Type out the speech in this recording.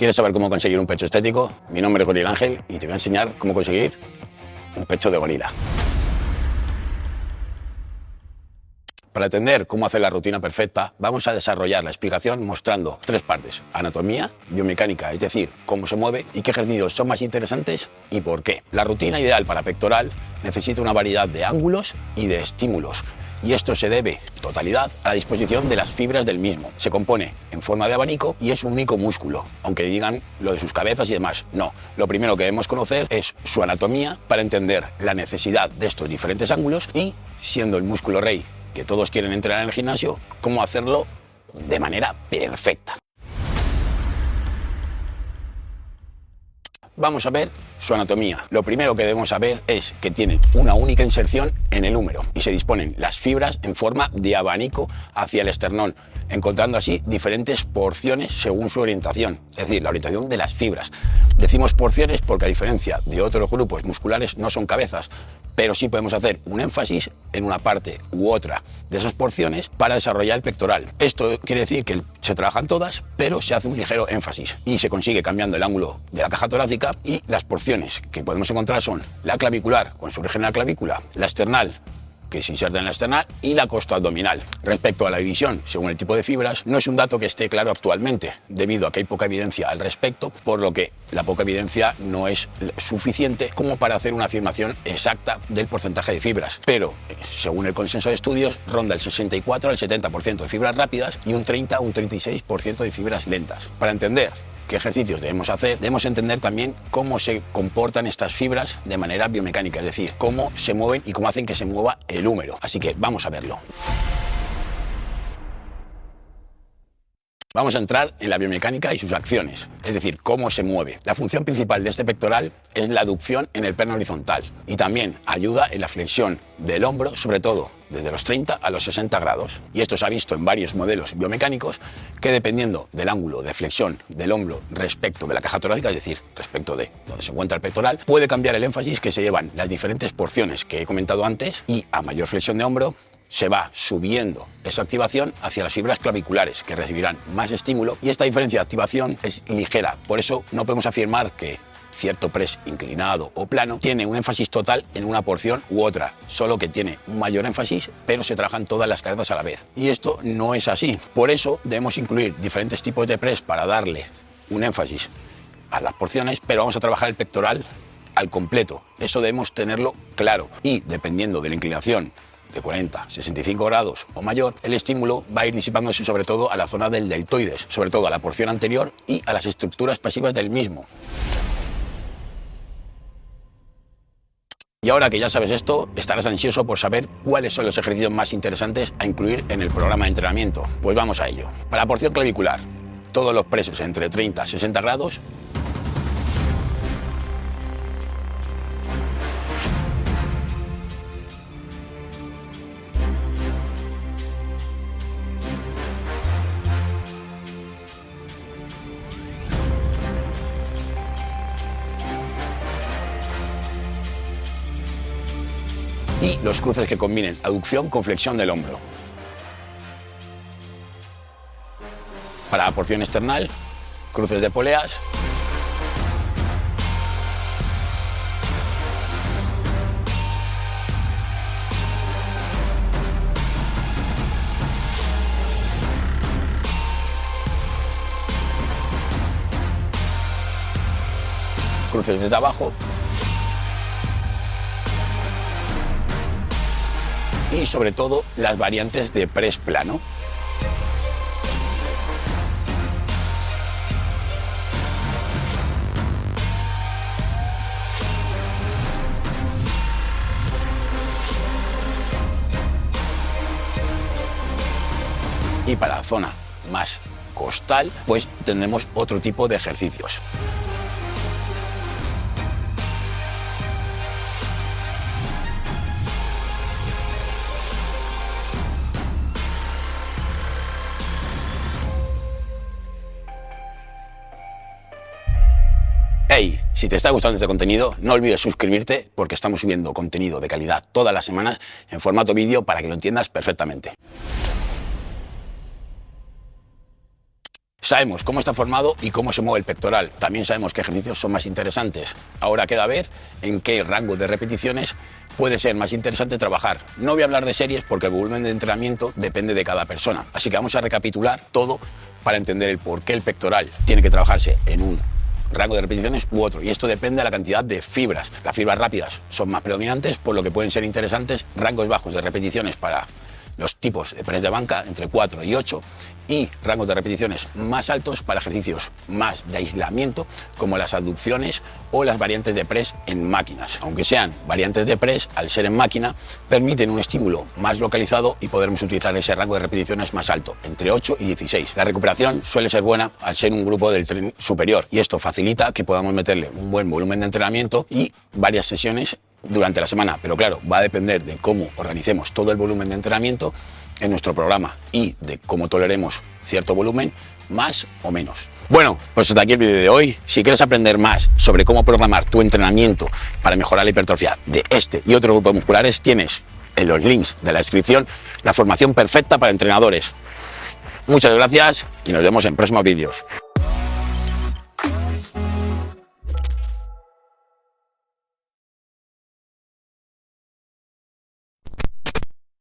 ¿Quieres saber cómo conseguir un pecho estético? Mi nombre es Goril Ángel y te voy a enseñar cómo conseguir un pecho de gorila. Para entender cómo hacer la rutina perfecta, vamos a desarrollar la explicación mostrando tres partes. Anatomía, biomecánica, es decir, cómo se mueve y qué ejercicios son más interesantes y por qué. La rutina ideal para pectoral necesita una variedad de ángulos y de estímulos y esto se debe, totalidad, a la disposición de las fibras del mismo. Se compone en forma de abanico y es un único músculo, aunque digan lo de sus cabezas y demás. No, lo primero que debemos conocer es su anatomía para entender la necesidad de estos diferentes ángulos y, siendo el músculo rey que todos quieren entrenar en el gimnasio, cómo hacerlo de manera perfecta. Vamos a ver su anatomía. Lo primero que debemos saber es que tienen una única inserción en el húmero y se disponen las fibras en forma de abanico hacia el esternón, encontrando así diferentes porciones según su orientación, es decir, la orientación de las fibras. Decimos porciones porque a diferencia de otros grupos musculares no son cabezas, pero sí podemos hacer un énfasis en una parte u otra de esas porciones para desarrollar el pectoral. Esto quiere decir que se trabajan todas, pero se hace un ligero énfasis y se consigue cambiando el ángulo de la caja torácica y las porciones que podemos encontrar son la clavicular con su origen en la clavícula, la esternal que se inserta en la externa y la costa abdominal. Respecto a la división, según el tipo de fibras, no es un dato que esté claro actualmente, debido a que hay poca evidencia al respecto, por lo que la poca evidencia no es suficiente como para hacer una afirmación exacta del porcentaje de fibras. Pero, según el consenso de estudios, ronda el 64 al 70% de fibras rápidas y un 30 a un 36% de fibras lentas. Para entender qué ejercicios debemos hacer, debemos entender también cómo se comportan estas fibras de manera biomecánica, es decir, cómo se mueven y cómo hacen que se mueva el húmero. Así que vamos a verlo. Vamos a entrar en la biomecánica y sus acciones, es decir, cómo se mueve. La función principal de este pectoral es la aducción en el plano horizontal y también ayuda en la flexión del hombro, sobre todo desde los 30 a los 60 grados. Y esto se ha visto en varios modelos biomecánicos que dependiendo del ángulo de flexión del hombro respecto de la caja torácica, es decir, respecto de donde se encuentra el pectoral, puede cambiar el énfasis que se llevan las diferentes porciones que he comentado antes y a mayor flexión de hombro se va subiendo esa activación hacia las fibras claviculares, que recibirán más estímulo, y esta diferencia de activación es ligera. Por eso no podemos afirmar que cierto press inclinado o plano tiene un énfasis total en una porción u otra, solo que tiene un mayor énfasis, pero se trabajan todas las cabezas a la vez. Y esto no es así. Por eso debemos incluir diferentes tipos de press para darle un énfasis a las porciones, pero vamos a trabajar el pectoral al completo. Eso debemos tenerlo claro. Y dependiendo de la inclinación de 40, 65 grados o mayor, el estímulo va a ir disipándose sobre todo a la zona del deltoides, sobre todo a la porción anterior y a las estructuras pasivas del mismo. Y ahora que ya sabes esto, estarás ansioso por saber cuáles son los ejercicios más interesantes a incluir en el programa de entrenamiento. Pues vamos a ello. Para la porción clavicular, todos los presos entre 30 y 60 grados y los cruces que combinen aducción con flexión del hombro. Para la porción external, cruces de poleas. Cruces desde abajo y sobre todo las variantes de press plano. Y para la zona más costal, pues tendremos otro tipo de ejercicios. Si te está gustando este contenido, no olvides suscribirte porque estamos subiendo contenido de calidad todas las semanas en formato vídeo para que lo entiendas perfectamente. Sabemos cómo está formado y cómo se mueve el pectoral. También sabemos qué ejercicios son más interesantes. Ahora queda ver en qué rango de repeticiones puede ser más interesante trabajar. No voy a hablar de series porque el volumen de entrenamiento depende de cada persona. Así que vamos a recapitular todo para entender el por qué el pectoral tiene que trabajarse en un rango de repeticiones u otro. Y esto depende de la cantidad de fibras. Las fibras rápidas son más predominantes, por lo que pueden ser interesantes rangos bajos de repeticiones para los tipos de press de banca entre 4 y 8 y rangos de repeticiones más altos para ejercicios más de aislamiento como las abducciones o las variantes de press en máquinas. Aunque sean variantes de press, al ser en máquina, permiten un estímulo más localizado y podremos utilizar ese rango de repeticiones más alto, entre 8 y 16. La recuperación suele ser buena al ser un grupo del tren superior y esto facilita que podamos meterle un buen volumen de entrenamiento y varias sesiones durante la semana, pero claro, va a depender de cómo organicemos todo el volumen de entrenamiento en nuestro programa y de cómo toleremos cierto volumen, más o menos. Bueno, pues hasta aquí el vídeo de hoy. Si quieres aprender más sobre cómo programar tu entrenamiento para mejorar la hipertrofia de este y otros grupos musculares, tienes en los links de la descripción la formación perfecta para entrenadores. Muchas gracias y nos vemos en próximos vídeos.